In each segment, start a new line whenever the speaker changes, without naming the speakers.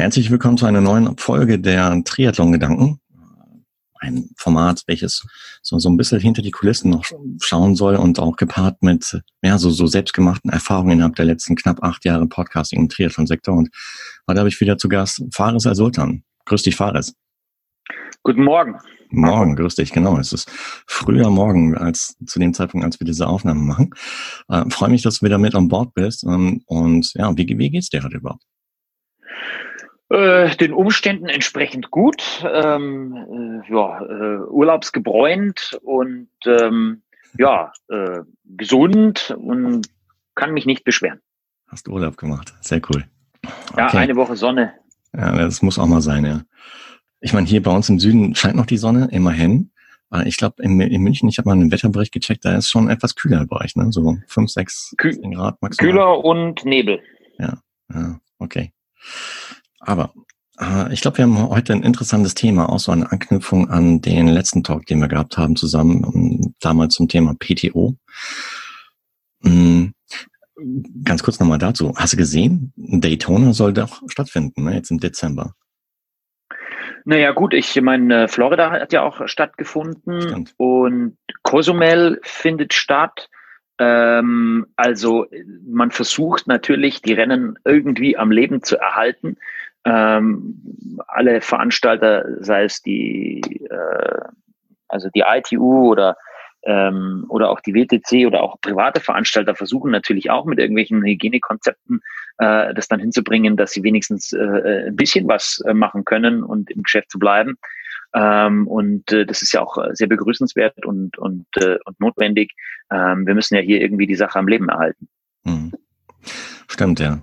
Herzlich willkommen zu einer neuen Folge der Triathlon-Gedanken. Ein Format, welches so, so ein bisschen hinter die Kulissen noch schauen soll und auch gepaart mit ja, so, so selbstgemachten Erfahrungen innerhalb der letzten knapp acht Jahre Podcasting im Triathlon-Sektor. Und heute habe ich wieder zu Gast Fares Al-Sultan. Grüß dich, Fares.
Guten Morgen.
Morgen, grüß dich, genau. Es ist früher Morgen als zu dem Zeitpunkt, als wir diese Aufnahme machen. Äh, freue mich, dass du wieder mit an Bord bist. Ähm, und ja, wie, wie geht's dir heute überhaupt?
Äh, den Umständen entsprechend gut, ähm, äh, ja, äh, urlaubsgebräunt und ähm, ja, äh, gesund und kann mich nicht beschweren.
Hast du Urlaub gemacht, sehr cool.
Ja, eine Woche Sonne.
Ja, das muss auch mal sein, ja. Ich meine, hier bei uns im Süden scheint noch die Sonne, immerhin. Ich glaube, in, in, München, ich habe mal einen Wetterbericht gecheckt, da ist schon etwas kühler bei euch, ne? So 5, 6
Kü Grad maximal. Kühler und Nebel.
Ja, ja okay. Aber äh, ich glaube, wir haben heute ein interessantes Thema, auch so eine Anknüpfung an den letzten Talk, den wir gehabt haben, zusammen um, ähm, damals zum Thema PTO. Mhm. Ganz kurz nochmal dazu. Hast du gesehen, Daytona soll doch stattfinden, ne, jetzt im Dezember.
Naja, gut, ich meine, Florida hat ja auch stattgefunden Stimmt. und Cozumel findet statt. Ähm, also man versucht natürlich, die Rennen irgendwie am Leben zu erhalten ähm, alle Veranstalter, sei es die, äh, also die ITU oder ähm, oder auch die WTC oder auch private Veranstalter versuchen natürlich auch mit irgendwelchen Hygienekonzepten äh, das dann hinzubringen, dass sie wenigstens äh, ein bisschen was äh, machen können und im Geschäft zu bleiben. Ähm, und äh, das ist ja auch sehr begrüßenswert und, und, äh, und notwendig. Ähm, wir müssen ja hier irgendwie die Sache am Leben erhalten.
Hm. Stimmt, ja.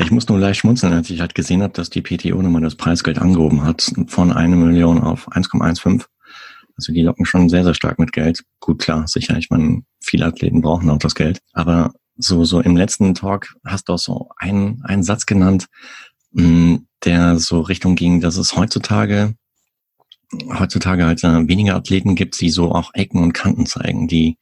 Ich muss nur leicht schmunzeln, als ich halt gesehen habe, dass die PTO nochmal das Preisgeld angehoben hat von eine Million auf 1,15. Also die locken schon sehr, sehr stark mit Geld. Gut, klar, sicher. Ich meine, viele Athleten brauchen auch das Geld. Aber so, so im letzten Talk hast du auch so einen, einen Satz genannt, mm, der so Richtung ging, dass es heutzutage, heutzutage halt äh, weniger Athleten gibt, die so auch Ecken und Kanten zeigen, die,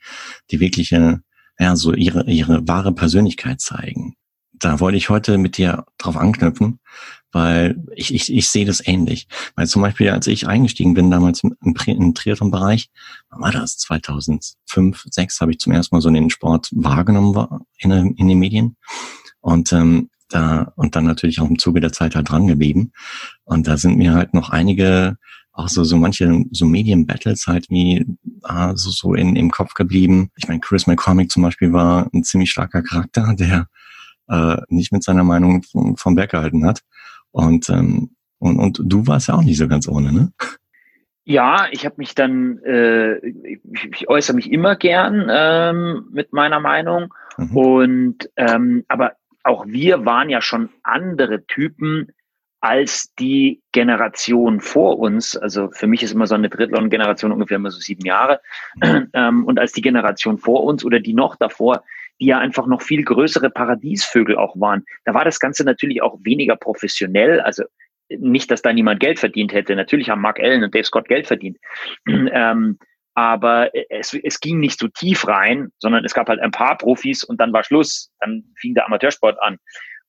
die wirkliche, ja, so ihre, ihre wahre Persönlichkeit zeigen da wollte ich heute mit dir drauf anknüpfen, weil ich, ich, ich sehe das ähnlich. Weil zum Beispiel, als ich eingestiegen bin damals im, im Triathlon-Bereich, war das 2005, 2006 habe ich zum ersten Mal so den Sport wahrgenommen in, in den Medien und ähm, da und dann natürlich auch im Zuge der Zeit halt dran geblieben. Und da sind mir halt noch einige auch so, so manche so Medien-Battles halt wie ah, so, so in, im Kopf geblieben. Ich meine, Chris McCormick zum Beispiel war ein ziemlich starker Charakter, der äh, nicht mit seiner Meinung vom, Berg gehalten hat. Und, ähm, und, und du warst ja auch nicht so ganz ohne, ne?
Ja, ich habe mich dann, äh, ich, ich äußere mich immer gern ähm, mit meiner Meinung. Mhm. Und ähm, aber auch wir waren ja schon andere Typen als die Generation vor uns. Also für mich ist immer so eine Drittelon-Generation ungefähr immer so sieben Jahre. Mhm. Ähm, und als die Generation vor uns oder die noch davor, die ja einfach noch viel größere Paradiesvögel auch waren. Da war das Ganze natürlich auch weniger professionell. Also nicht, dass da niemand Geld verdient hätte. Natürlich haben Mark Allen und Dave Scott Geld verdient. ähm, aber es, es ging nicht so tief rein, sondern es gab halt ein paar Profis und dann war Schluss. Dann fing der Amateursport an.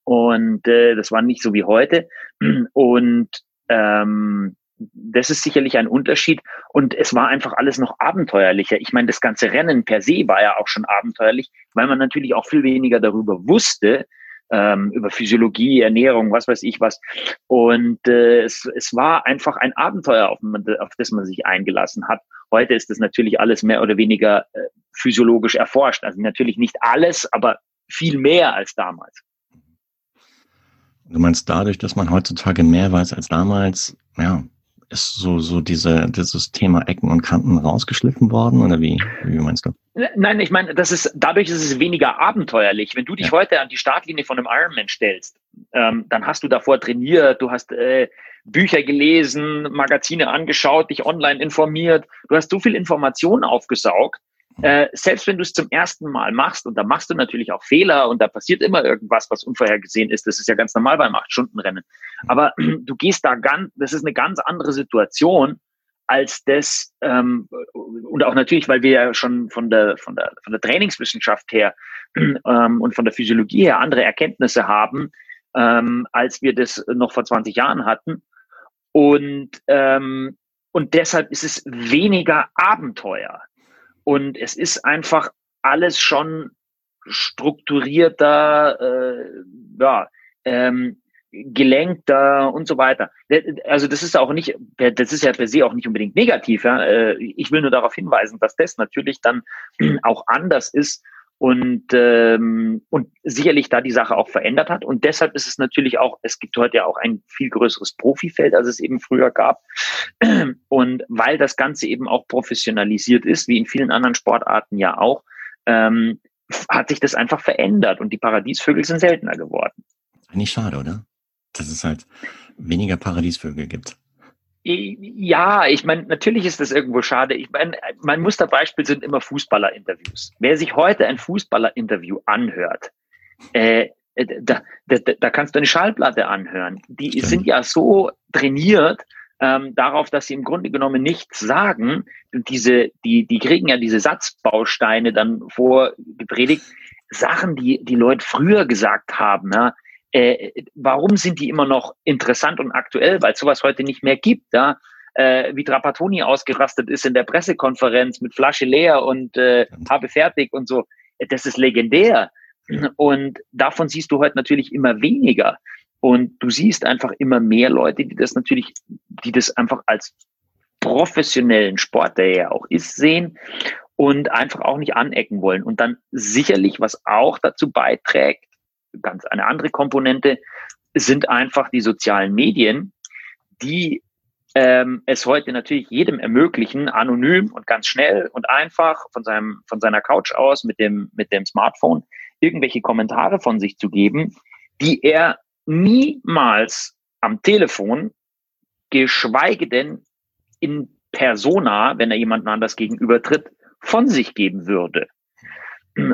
Und äh, das war nicht so wie heute. Und ähm, das ist sicherlich ein Unterschied. Und es war einfach alles noch abenteuerlicher. Ich meine, das ganze Rennen per se war ja auch schon abenteuerlich, weil man natürlich auch viel weniger darüber wusste, ähm, über Physiologie, Ernährung, was weiß ich was. Und äh, es, es war einfach ein Abenteuer, auf, auf das man sich eingelassen hat. Heute ist das natürlich alles mehr oder weniger äh, physiologisch erforscht. Also natürlich nicht alles, aber viel mehr als damals.
Du meinst dadurch, dass man heutzutage mehr weiß als damals, ja, ist so, so diese, dieses Thema Ecken und Kanten rausgeschliffen worden oder wie, wie meinst du?
Nein, ich meine, das ist, dadurch ist es weniger abenteuerlich. Wenn du dich ja. heute an die Startlinie von einem Ironman stellst, ähm, dann hast du davor trainiert, du hast äh, Bücher gelesen, Magazine angeschaut, dich online informiert, du hast so viel Information aufgesaugt, äh, selbst wenn du es zum ersten Mal machst, und da machst du natürlich auch Fehler und da passiert immer irgendwas, was unvorhergesehen ist, das ist ja ganz normal beim Acht-Stunden-Rennen. Aber du gehst da ganz, das ist eine ganz andere Situation als das, ähm, und auch natürlich, weil wir ja schon von der, von der, von der Trainingswissenschaft her ähm, und von der Physiologie her andere Erkenntnisse haben, ähm, als wir das noch vor 20 Jahren hatten. Und, ähm, und deshalb ist es weniger Abenteuer. Und es ist einfach alles schon strukturierter, äh, ja, ähm, gelenkter und so weiter. Also das ist auch nicht, das ist ja per se auch nicht unbedingt negativ. Ja. Äh, ich will nur darauf hinweisen, dass das natürlich dann auch anders ist und, ähm, und sicherlich da die Sache auch verändert hat. Und deshalb ist es natürlich auch, es gibt heute ja auch ein viel größeres Profifeld, als es eben früher gab. Und weil das Ganze eben auch professionalisiert ist, wie in vielen anderen Sportarten ja auch, ähm, hat sich das einfach verändert und die Paradiesvögel sind seltener geworden.
Eigentlich schade, oder? Dass es halt weniger Paradiesvögel gibt.
Ja, ich meine, natürlich ist das irgendwo schade. Ich meine, mein Musterbeispiel sind immer Fußballerinterviews. Wer sich heute ein Fußballerinterview anhört, äh, äh da, da, da kannst du eine Schallplatte anhören. Die Stimmt. sind ja so trainiert ähm, darauf, dass sie im Grunde genommen nichts sagen. Diese, die, die kriegen ja diese Satzbausteine dann vorgepredigt. Sachen, die die Leute früher gesagt haben, ja, äh, warum sind die immer noch interessant und aktuell? Weil es sowas heute nicht mehr gibt. Ja? Äh, wie Trapattoni ausgerastet ist in der Pressekonferenz mit Flasche leer und äh, habe fertig und so. Das ist legendär. Und davon siehst du heute natürlich immer weniger. Und du siehst einfach immer mehr Leute, die das natürlich, die das einfach als professionellen Sport, der ja auch ist, sehen und einfach auch nicht anecken wollen. Und dann sicherlich, was auch dazu beiträgt, ganz eine andere Komponente, sind einfach die sozialen Medien, die ähm, es heute natürlich jedem ermöglichen, anonym und ganz schnell und einfach von seinem von seiner Couch aus mit dem mit dem Smartphone irgendwelche Kommentare von sich zu geben, die er niemals am Telefon, geschweige denn in Persona, wenn er jemanden anders gegenübertritt, von sich geben würde.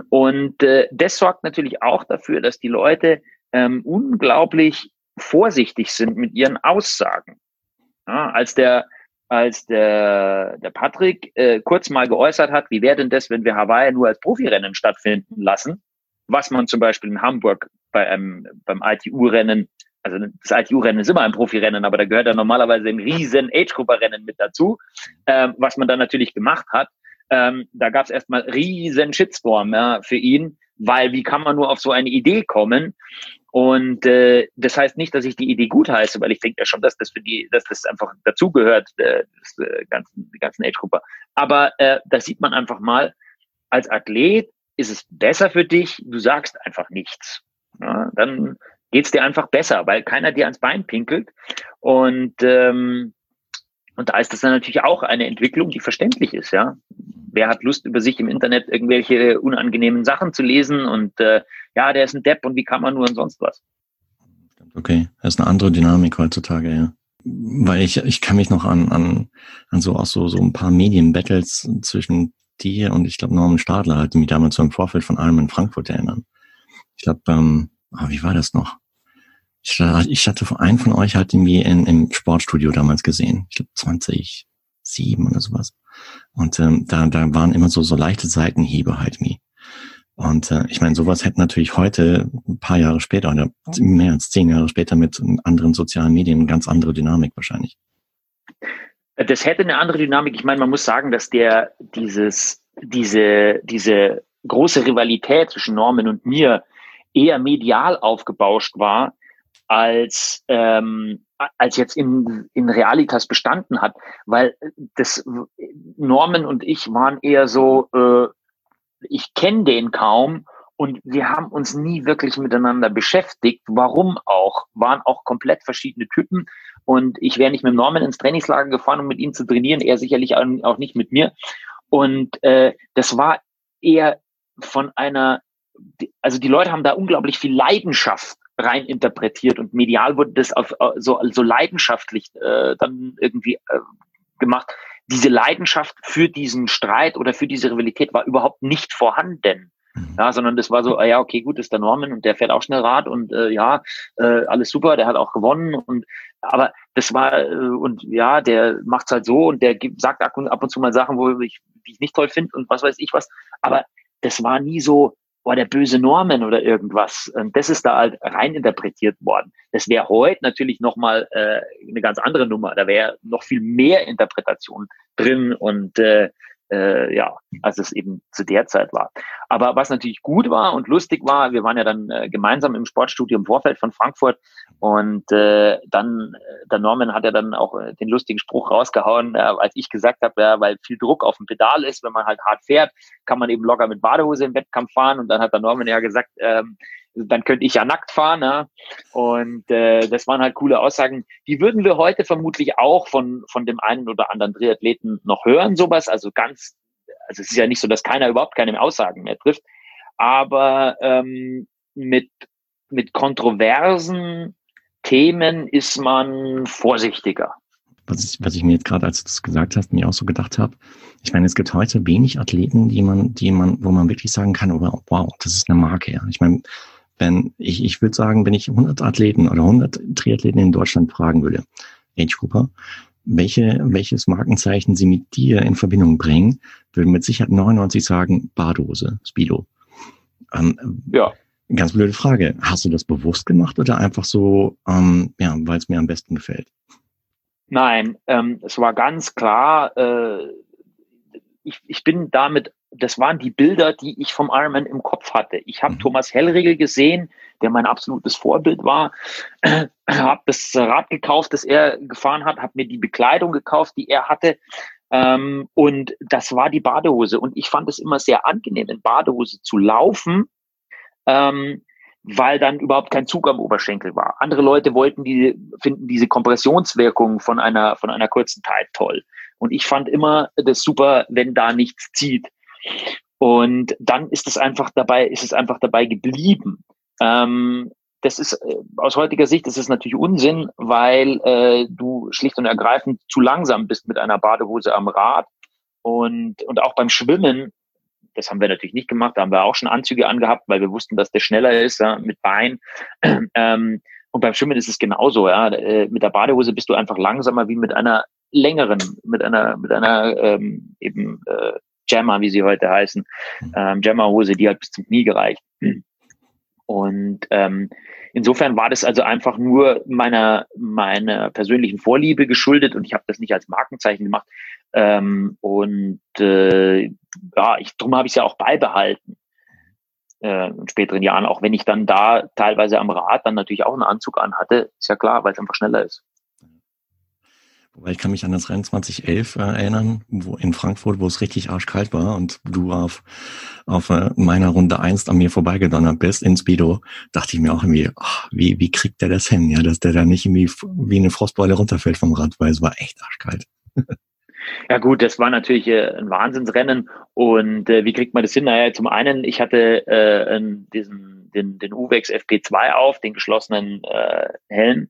Und äh, das sorgt natürlich auch dafür, dass die Leute ähm, unglaublich vorsichtig sind mit ihren Aussagen. Ja, als der als der, der Patrick äh, kurz mal geäußert hat, wie wäre denn das, wenn wir Hawaii nur als Profirennen stattfinden lassen, was man zum Beispiel in Hamburg bei einem, beim ITU-Rennen, also das ITU-Rennen ist immer ein Profirennen, aber da gehört ja normalerweise ein riesen Age-Grupper-Rennen mit dazu, ähm, was man dann natürlich gemacht hat, ähm, da gab es erstmal riesen Shitstorm ja, für ihn, weil wie kann man nur auf so eine Idee kommen? Und äh, das heißt nicht, dass ich die Idee gut heiße, weil ich denke ja schon, dass das für die, dass das einfach dazugehört, äh, das, äh, ganzen, die ganzen Age-Grupper. Aber äh, da sieht man einfach mal, als Athlet ist es besser für dich, du sagst einfach nichts. Ja, dann geht's dir einfach besser, weil keiner dir ans Bein pinkelt. Und ähm, und da ist das dann natürlich auch eine Entwicklung, die verständlich ist, ja. Wer hat Lust, über sich im Internet irgendwelche unangenehmen Sachen zu lesen und äh, ja, der ist ein Depp und wie kann man nur und sonst was?
Okay, das ist eine andere Dynamik heutzutage, ja. Weil ich, ich kann mich noch an, an, an so auch so, so ein paar Medienbattles zwischen dir und ich glaube Norman Stadler halt, die mich damals so im Vorfeld von allem in Frankfurt erinnern. Ich glaube, ähm, ah, wie war das noch? Ich, ich hatte einen von euch halt irgendwie in, im Sportstudio damals gesehen. Ich glaube 2007 oder sowas. Und ähm, da, da waren immer so, so leichte Seitenhiebe halt wie. Und äh, ich meine, sowas hätte natürlich heute, ein paar Jahre später oder mehr als zehn Jahre später mit anderen sozialen Medien eine ganz andere Dynamik wahrscheinlich.
Das hätte eine andere Dynamik. Ich meine, man muss sagen, dass der dieses, diese, diese große Rivalität zwischen Norman und mir eher medial aufgebauscht war, als, ähm, als jetzt in, in Realitas bestanden hat, weil das Norman und ich waren eher so, äh, ich kenne den kaum und wir haben uns nie wirklich miteinander beschäftigt. Warum auch? Waren auch komplett verschiedene Typen und ich wäre nicht mit Norman ins Trainingslager gefahren, um mit ihm zu trainieren, er sicherlich auch nicht mit mir. Und äh, das war eher von einer, also die Leute haben da unglaublich viel Leidenschaft rein interpretiert und medial wurde das auf, äh, so, so leidenschaftlich äh, dann irgendwie äh, gemacht. Diese Leidenschaft für diesen Streit oder für diese Rivalität war überhaupt nicht vorhanden. Mhm. Ja, sondern das war so, ah ja, okay, gut, ist der Norman und der fährt auch schnell Rad und äh, ja, äh, alles super, der hat auch gewonnen und aber das war äh, und ja, der macht's halt so und der gibt, sagt ab und, ab und zu mal Sachen, wo ich, die ich nicht toll finde und was weiß ich was. Aber das war nie so, boah, der böse Norman oder irgendwas. Und das ist da halt rein interpretiert worden. Das wäre heute natürlich nochmal äh, eine ganz andere Nummer. Da wäre noch viel mehr Interpretation drin und äh, äh, ja, als es eben zu der Zeit war. Aber was natürlich gut war und lustig war, wir waren ja dann äh, gemeinsam im Sportstudio im Vorfeld von Frankfurt und äh, dann, äh, der Norman hat ja dann auch äh, den lustigen Spruch rausgehauen, äh, als ich gesagt habe, ja, weil viel Druck auf dem Pedal ist, wenn man halt hart fährt, kann man eben locker mit Badehose im Wettkampf fahren und dann hat der Norman ja gesagt, ähm, dann könnte ich ja nackt fahren. Ne? Und äh, das waren halt coole Aussagen. Die würden wir heute vermutlich auch von, von dem einen oder anderen Triathleten noch hören, sowas. Also ganz, also es ist ja nicht so, dass keiner überhaupt keine Aussagen mehr trifft. Aber ähm, mit, mit kontroversen Themen ist man vorsichtiger.
Was ich, was ich mir jetzt gerade, als du das gesagt hast, mir auch so gedacht habe, ich meine, es gibt heute wenig Athleten, die man, die man, wo man wirklich sagen kann, wow, das ist eine Marke. Ja. Ich meine, wenn ich, ich würde sagen, wenn ich 100 Athleten oder 100 Triathleten in Deutschland fragen würde, Age Cooper, welche, welches Markenzeichen sie mit dir in Verbindung bringen, würden mit Sicherheit 99 sagen, Bardose, Speedo. Ähm, ja. Ganz blöde Frage. Hast du das bewusst gemacht oder einfach so, ähm, ja, weil es mir am besten gefällt?
Nein, ähm, es war ganz klar, äh, ich, ich bin damit das waren die Bilder, die ich vom Ironman im Kopf hatte. Ich habe mhm. Thomas Hellriegel gesehen, der mein absolutes Vorbild war, äh, habe das Rad gekauft, das er gefahren hat, habe mir die Bekleidung gekauft, die er hatte. Ähm, und das war die Badehose. Und ich fand es immer sehr angenehm, in Badehose zu laufen, ähm, weil dann überhaupt kein Zug am Oberschenkel war. Andere Leute wollten die, finden diese Kompressionswirkung von einer, von einer kurzen Zeit toll. Und ich fand immer das super, wenn da nichts zieht. Und dann ist es einfach dabei, ist es einfach dabei geblieben. Ähm, das ist äh, aus heutiger Sicht ist es natürlich Unsinn, weil äh, du schlicht und ergreifend zu langsam bist mit einer Badehose am Rad und und auch beim Schwimmen. Das haben wir natürlich nicht gemacht. Da haben wir auch schon Anzüge angehabt, weil wir wussten, dass der schneller ist ja, mit Bein. Ähm, und beim Schwimmen ist es genauso. Ja, äh, mit der Badehose bist du einfach langsamer wie mit einer längeren, mit einer mit einer ähm, eben äh, Jammer, wie sie heute heißen, mhm. ähm, Jammerhose, die hat bis zum Knie gereicht. Und ähm, insofern war das also einfach nur meiner meiner persönlichen Vorliebe geschuldet und ich habe das nicht als Markenzeichen gemacht. Ähm, und äh, ja, ich, darum habe ich es ja auch beibehalten äh, in späteren Jahren, auch wenn ich dann da teilweise am Rad dann natürlich auch einen Anzug anhatte, ist ja klar, weil es einfach schneller ist.
Weil ich kann mich an das Rennen 2011 äh, erinnern, wo in Frankfurt, wo es richtig arschkalt war und du auf, auf äh, meiner Runde 1 an mir vorbeigedonnert bist in Speedo, dachte ich mir auch irgendwie, ach, wie, wie kriegt der das hin, ja, dass der da nicht irgendwie wie eine Frostbeule runterfällt vom Rad, weil es war echt arschkalt.
Ja gut, das war natürlich äh, ein Wahnsinnsrennen und äh, wie kriegt man das hin? Naja, zum einen, ich hatte äh, diesen den, den Uwex FP2 auf, den geschlossenen äh, Helm.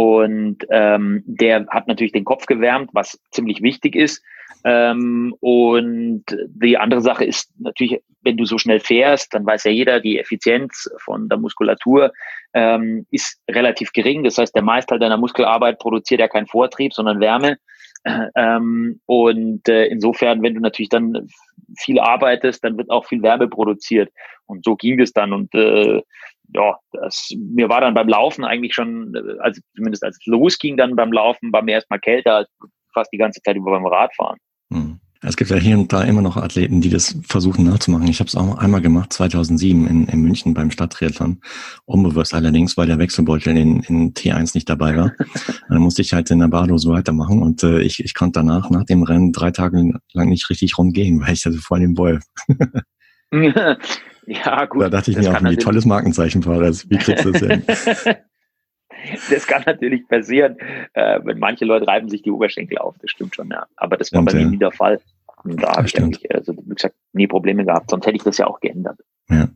Und ähm, der hat natürlich den Kopf gewärmt, was ziemlich wichtig ist. Ähm, und die andere Sache ist natürlich, wenn du so schnell fährst, dann weiß ja jeder, die Effizienz von der Muskulatur ähm, ist relativ gering. Das heißt, der Meister deiner Muskelarbeit produziert ja keinen Vortrieb, sondern Wärme. Ähm, und äh, insofern, wenn du natürlich dann viel arbeitest, dann wird auch viel Wärme produziert. Und so ging es dann. Und äh, ja, das, mir war dann beim Laufen eigentlich schon, also zumindest als es losging dann beim Laufen, war mir erstmal kälter als fast die ganze Zeit über beim Radfahren.
Hm. Es gibt ja hier und da immer noch Athleten, die das versuchen nachzumachen. Ich habe es auch einmal gemacht, 2007 in, in München beim Stadttriathlon. Unbewusst allerdings, weil der Wechselbeutel in, in T1 nicht dabei war. dann musste ich halt in der Badose weitermachen und äh, ich, ich konnte danach, nach dem Rennen, drei Tage lang nicht richtig rumgehen, weil ich also vor dem Wolf. Ja, gut. Da dachte ich mir auch, wie tolles Markenzeichen war das. Wie kriegst du das hin?
das kann natürlich passieren. Äh, wenn manche Leute reiben sich die Oberschenkel auf, das stimmt schon, ja. Aber das war bei mir nie der Fall. Und da habe ich eigentlich, also, wie gesagt, nie Probleme gehabt. Sonst hätte ich das ja auch geändert.
Ja.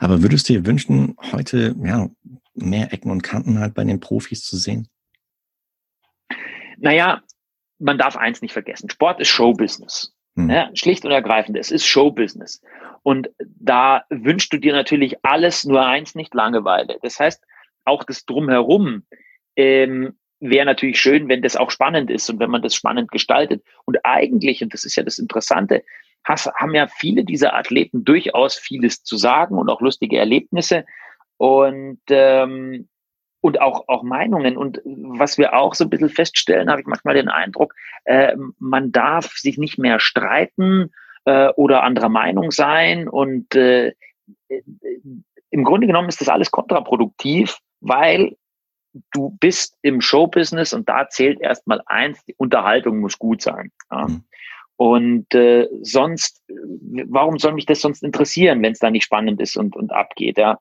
Aber würdest du dir wünschen, heute ja, mehr Ecken und Kanten halt bei den Profis zu sehen?
Naja, man darf eins nicht vergessen. Sport ist Showbusiness. Hm. Ja, schlicht und ergreifend, es ist Showbusiness. Und da wünschst du dir natürlich alles, nur eins, nicht Langeweile. Das heißt, auch das Drumherum ähm, wäre natürlich schön, wenn das auch spannend ist und wenn man das spannend gestaltet. Und eigentlich, und das ist ja das Interessante, hast, haben ja viele dieser Athleten durchaus vieles zu sagen und auch lustige Erlebnisse und ähm, und auch, auch Meinungen. Und was wir auch so ein bisschen feststellen, habe ich manchmal den Eindruck, äh, man darf sich nicht mehr streiten äh, oder anderer Meinung sein. Und äh, im Grunde genommen ist das alles kontraproduktiv, weil du bist im Showbusiness und da zählt erstmal eins, die Unterhaltung muss gut sein. Ja. Mhm. Und äh, sonst, warum soll mich das sonst interessieren, wenn es da nicht spannend ist und, und abgeht, ja?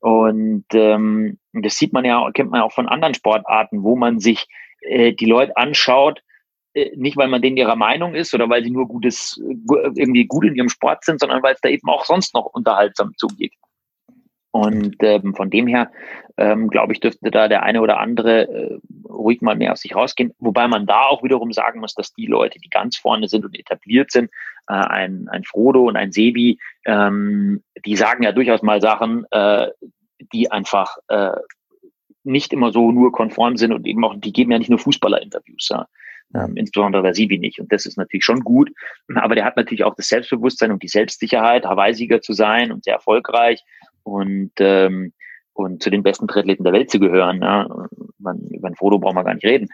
Und ähm, das sieht man ja, kennt man ja auch von anderen Sportarten, wo man sich äh, die Leute anschaut, äh, nicht weil man denen ihrer Meinung ist oder weil sie nur gutes, irgendwie gut in ihrem Sport sind, sondern weil es da eben auch sonst noch unterhaltsam zugeht. Und ähm, von dem her, ähm, glaube ich, dürfte da der eine oder andere äh, ruhig mal mehr aus sich rausgehen. Wobei man da auch wiederum sagen muss, dass die Leute, die ganz vorne sind und etabliert sind, äh, ein, ein Frodo und ein Sebi, ähm, die sagen ja durchaus mal Sachen, äh, die einfach äh, nicht immer so nur konform sind und eben auch, die geben ja nicht nur Fußballer-Interviews, ja. Ähm, insbesondere der Sibi nicht. Und das ist natürlich schon gut. Aber der hat natürlich auch das Selbstbewusstsein und die Selbstsicherheit, Hawaii-Sieger zu sein und sehr erfolgreich und, ähm, und zu den besten Triathleten der Welt zu gehören. Ja. Man, über ein Foto braucht man gar nicht reden.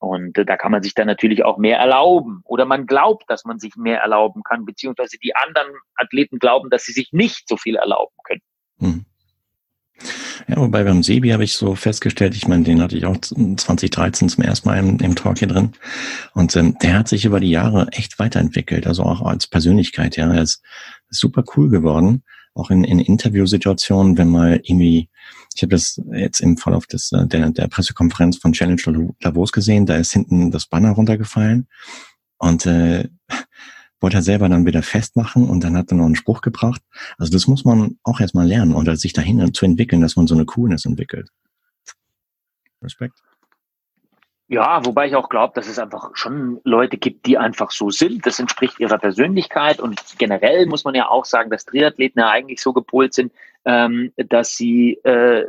Und äh, da kann man sich dann natürlich auch mehr erlauben. Oder man glaubt, dass man sich mehr erlauben kann, beziehungsweise die anderen Athleten glauben, dass sie sich nicht so viel erlauben können. Hm.
Ja, wobei beim Sebi habe ich so festgestellt, ich meine, den hatte ich auch 2013 zum ersten Mal im, im Talk hier drin. Und ähm, der hat sich über die Jahre echt weiterentwickelt, also auch als Persönlichkeit, ja. Er ist, ist super cool geworden auch in, in Interviewsituationen, wenn mal irgendwie, ich habe das jetzt im Verlauf des, äh, der, der Pressekonferenz von Challenge Davos gesehen, da ist hinten das Banner runtergefallen und äh, wollte er selber dann wieder festmachen und dann hat er noch einen Spruch gebracht. Also das muss man auch erstmal lernen oder sich dahin zu entwickeln, dass man so eine Coolness entwickelt. Respekt.
Ja, wobei ich auch glaube, dass es einfach schon Leute gibt, die einfach so sind. Das entspricht ihrer Persönlichkeit. Und generell muss man ja auch sagen, dass Triathleten ja eigentlich so gepolt sind, ähm, dass sie äh,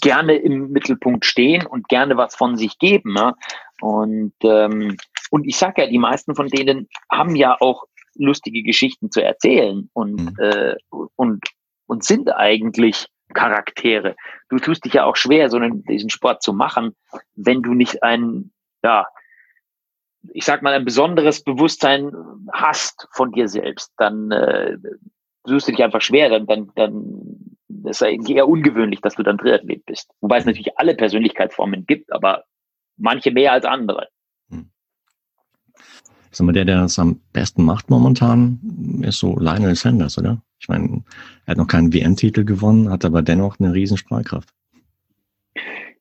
gerne im Mittelpunkt stehen und gerne was von sich geben. Ne? Und, ähm, und ich sage ja, die meisten von denen haben ja auch lustige Geschichten zu erzählen und, mhm. äh, und, und sind eigentlich Charaktere. Du tust dich ja auch schwer, so einen, diesen Sport zu machen, wenn du nicht ein, ja, ich sag mal, ein besonderes Bewusstsein hast von dir selbst, dann äh, tust du dich einfach schwer, dann, dann, dann ist es eher ungewöhnlich, dass du dann Triathlet bist. Wobei es natürlich alle Persönlichkeitsformen gibt, aber manche mehr als andere. Hm.
Sag mal, der, der es am besten macht momentan, ist so Lionel Sanders, oder? Ich meine, er hat noch keinen WM-Titel gewonnen, hat aber dennoch eine riesen Strahlkraft.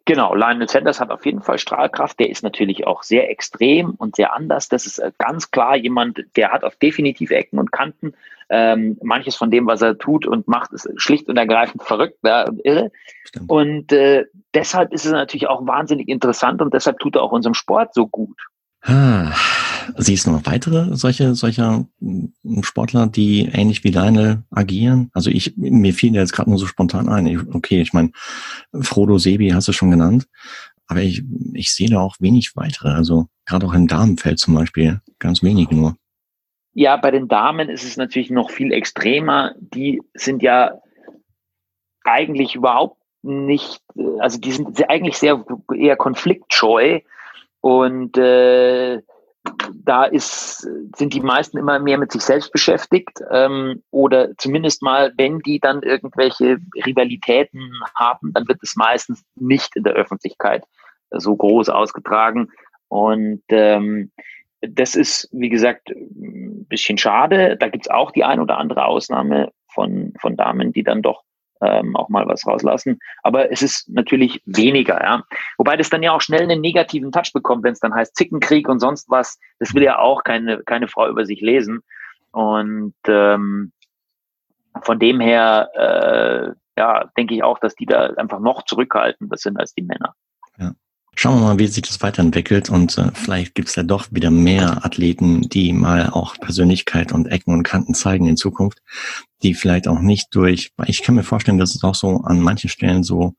Genau, Lionel Sanders hat auf jeden Fall Strahlkraft. Der ist natürlich auch sehr extrem und sehr anders. Das ist äh, ganz klar jemand, der hat auf definitiv Ecken und Kanten. Ähm, manches von dem, was er tut und macht, ist schlicht und ergreifend verrückt ja, und irre. Stimmt. Und äh, deshalb ist es natürlich auch wahnsinnig interessant und deshalb tut er auch unserem Sport so gut.
Ah, siehst du noch weitere solche, solcher hm, Sportler, die ähnlich wie Lionel agieren? Also ich, mir fiel jetzt gerade nur so spontan ein. Ich, okay, ich meine, Frodo Sebi hast du schon genannt, aber ich, ich sehe da auch wenig weitere. Also gerade auch im Damenfeld zum Beispiel, ganz wenig nur.
Ja, bei den Damen ist es natürlich noch viel extremer. Die sind ja eigentlich überhaupt nicht, also die sind eigentlich sehr eher konfliktscheu und äh, da ist, sind die meisten immer mehr mit sich selbst beschäftigt ähm, oder zumindest mal, wenn die dann irgendwelche Rivalitäten haben, dann wird es meistens nicht in der Öffentlichkeit so groß ausgetragen. Und ähm, das ist, wie gesagt, ein bisschen schade. Da gibt's auch die ein oder andere Ausnahme von, von Damen, die dann doch ähm, auch mal was rauslassen. Aber es ist natürlich weniger, ja. Wobei das dann ja auch schnell einen negativen Touch bekommt, wenn es dann heißt Zickenkrieg und sonst was. Das will ja auch keine, keine Frau über sich lesen. Und ähm, von dem her, äh, ja, denke ich auch, dass die da einfach noch zurückhaltender sind als die Männer.
Schauen wir mal, wie sich das weiterentwickelt und äh, vielleicht gibt es ja doch wieder mehr Athleten, die mal auch Persönlichkeit und Ecken und Kanten zeigen in Zukunft, die vielleicht auch nicht durch, ich kann mir vorstellen, dass es auch so an manchen Stellen so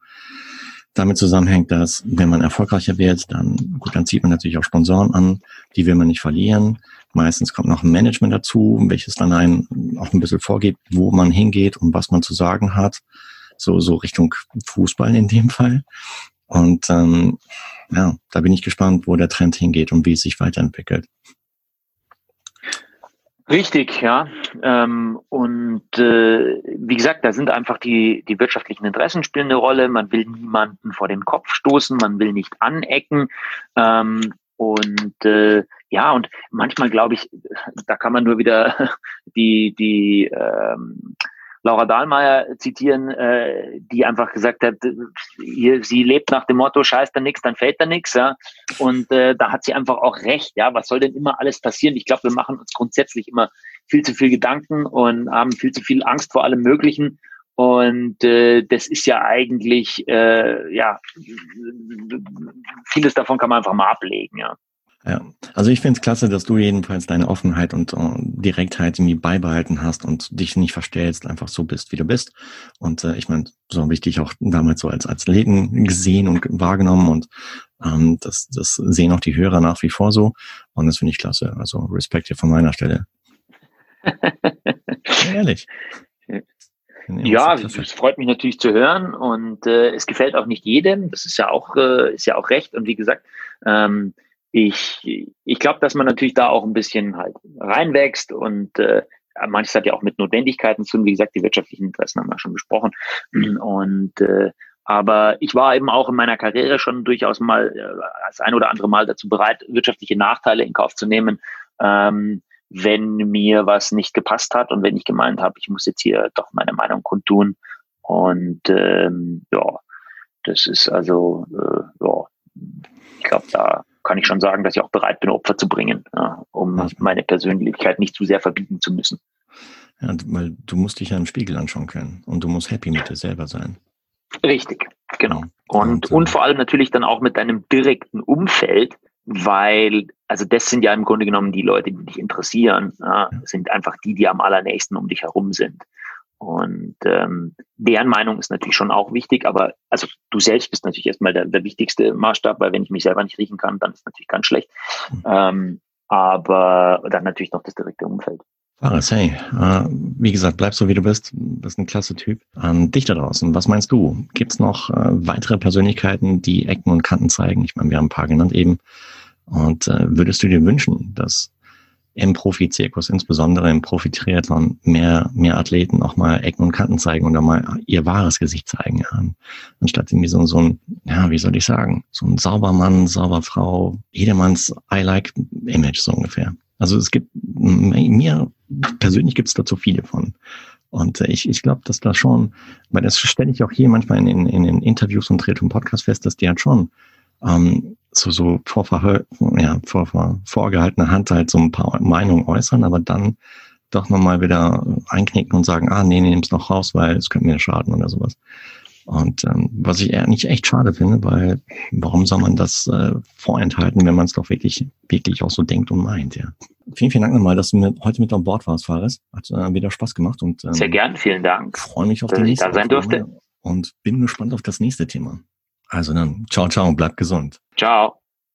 damit zusammenhängt, dass wenn man erfolgreicher wird, dann gut, dann zieht man natürlich auch Sponsoren an, die will man nicht verlieren. Meistens kommt noch ein Management dazu, welches dann einen auch ein bisschen vorgibt, wo man hingeht und was man zu sagen hat. So, so Richtung Fußball in dem Fall. Und ähm, ja, da bin ich gespannt, wo der Trend hingeht und wie es sich weiterentwickelt.
Richtig, ja. Ähm, und äh, wie gesagt, da sind einfach die, die wirtschaftlichen Interessen spielen eine Rolle. Man will niemanden vor den Kopf stoßen, man will nicht anecken. Ähm, und äh, ja, und manchmal glaube ich, da kann man nur wieder die, die ähm, Laura Dahlmeier zitieren, äh, die einfach gesagt hat, hier, sie lebt nach dem Motto, scheiß da nix, dann fällt da nix, ja. Und äh, da hat sie einfach auch recht, ja. Was soll denn immer alles passieren? Ich glaube, wir machen uns grundsätzlich immer viel zu viel Gedanken und haben viel zu viel Angst vor allem Möglichen. Und äh, das ist ja eigentlich, äh, ja, vieles davon kann man einfach mal ablegen, ja.
Ja, also ich finde es klasse, dass du jedenfalls deine Offenheit und uh, Direktheit irgendwie beibehalten hast und dich nicht verstellst, einfach so bist, wie du bist. Und äh, ich meine, so habe ich dich auch damals so als Athleten gesehen und wahrgenommen und ähm, das, das sehen auch die Hörer nach wie vor so. Und das finde ich klasse. Also Respekt hier von meiner Stelle.
Ehrlich. Ja, es freut mich natürlich zu hören und äh, es gefällt auch nicht jedem. Das ist ja auch äh, ist ja auch recht. Und wie gesagt, ähm, ich, ich glaube, dass man natürlich da auch ein bisschen halt reinwächst und äh, manches hat ja auch mit Notwendigkeiten zu tun. Wie gesagt, die wirtschaftlichen Interessen haben wir schon besprochen. Und äh, aber ich war eben auch in meiner Karriere schon durchaus mal äh, das ein oder andere Mal dazu bereit, wirtschaftliche Nachteile in Kauf zu nehmen, ähm, wenn mir was nicht gepasst hat und wenn ich gemeint habe, ich muss jetzt hier doch meine Meinung kundtun. Und ähm, ja, das ist also, äh, ja, ich glaube, da kann ich schon sagen, dass ich auch bereit bin, Opfer zu bringen, ja, um ja. meine Persönlichkeit nicht zu sehr verbieten zu müssen.
Ja, weil du musst dich ja im Spiegel anschauen können und du musst happy mit dir selber sein.
Richtig, genau. Und, und, und vor allem natürlich dann auch mit deinem direkten Umfeld, weil, also das sind ja im Grunde genommen die Leute, die dich interessieren, ja, sind einfach die, die am allernächsten um dich herum sind. Und ähm, deren Meinung ist natürlich schon auch wichtig, aber also du selbst bist natürlich erstmal der, der wichtigste Maßstab, weil wenn ich mich selber nicht riechen kann, dann ist es natürlich ganz schlecht. Mhm. Ähm, aber dann natürlich noch das direkte Umfeld.
Fares, hey, äh, wie gesagt, bleib so wie du bist. Du bist ein klasse Typ. An dich da draußen, was meinst du? Gibt es noch äh, weitere Persönlichkeiten, die Ecken und Kanten zeigen? Ich meine, wir haben ein paar genannt eben. Und äh, würdest du dir wünschen, dass im Profi-Zirkus, insbesondere im Profi-Triathlon, mehr, mehr Athleten auch mal Ecken und Kanten zeigen und auch mal ihr wahres Gesicht zeigen. Ja. Anstatt irgendwie so, so ein, ja, wie soll ich sagen, so ein sauber Mann, sauber Frau, jedermanns I-like-Image so ungefähr. Also es gibt, mir persönlich gibt es dazu viele von. Und äh, ich, ich glaube, dass da schon, weil das stelle ich auch hier manchmal in, in, in den Interviews und Tritt und Podcast fest, dass die halt schon ähm, so, so vor, ja, vor, vor vorgehaltener Hand halt so ein paar Meinungen äußern, aber dann doch nochmal wieder einknicken und sagen, ah, nee, nee, nimm's noch raus, weil es könnte mir schaden oder sowas. Und ähm, was ich eher nicht echt schade finde, weil warum soll man das äh, vorenthalten, wenn man es doch wirklich, wirklich auch so denkt und meint, ja. Vielen, vielen Dank nochmal, dass du mit, heute mit an Bord warst, Fares. Hat äh, wieder Spaß gemacht und
ähm, sehr gern, vielen Dank.
Freue mich auf die nächste da sein durfte. und bin gespannt auf das nächste Thema. Also dann, ciao, ciao, bleibt gesund.
Ciao.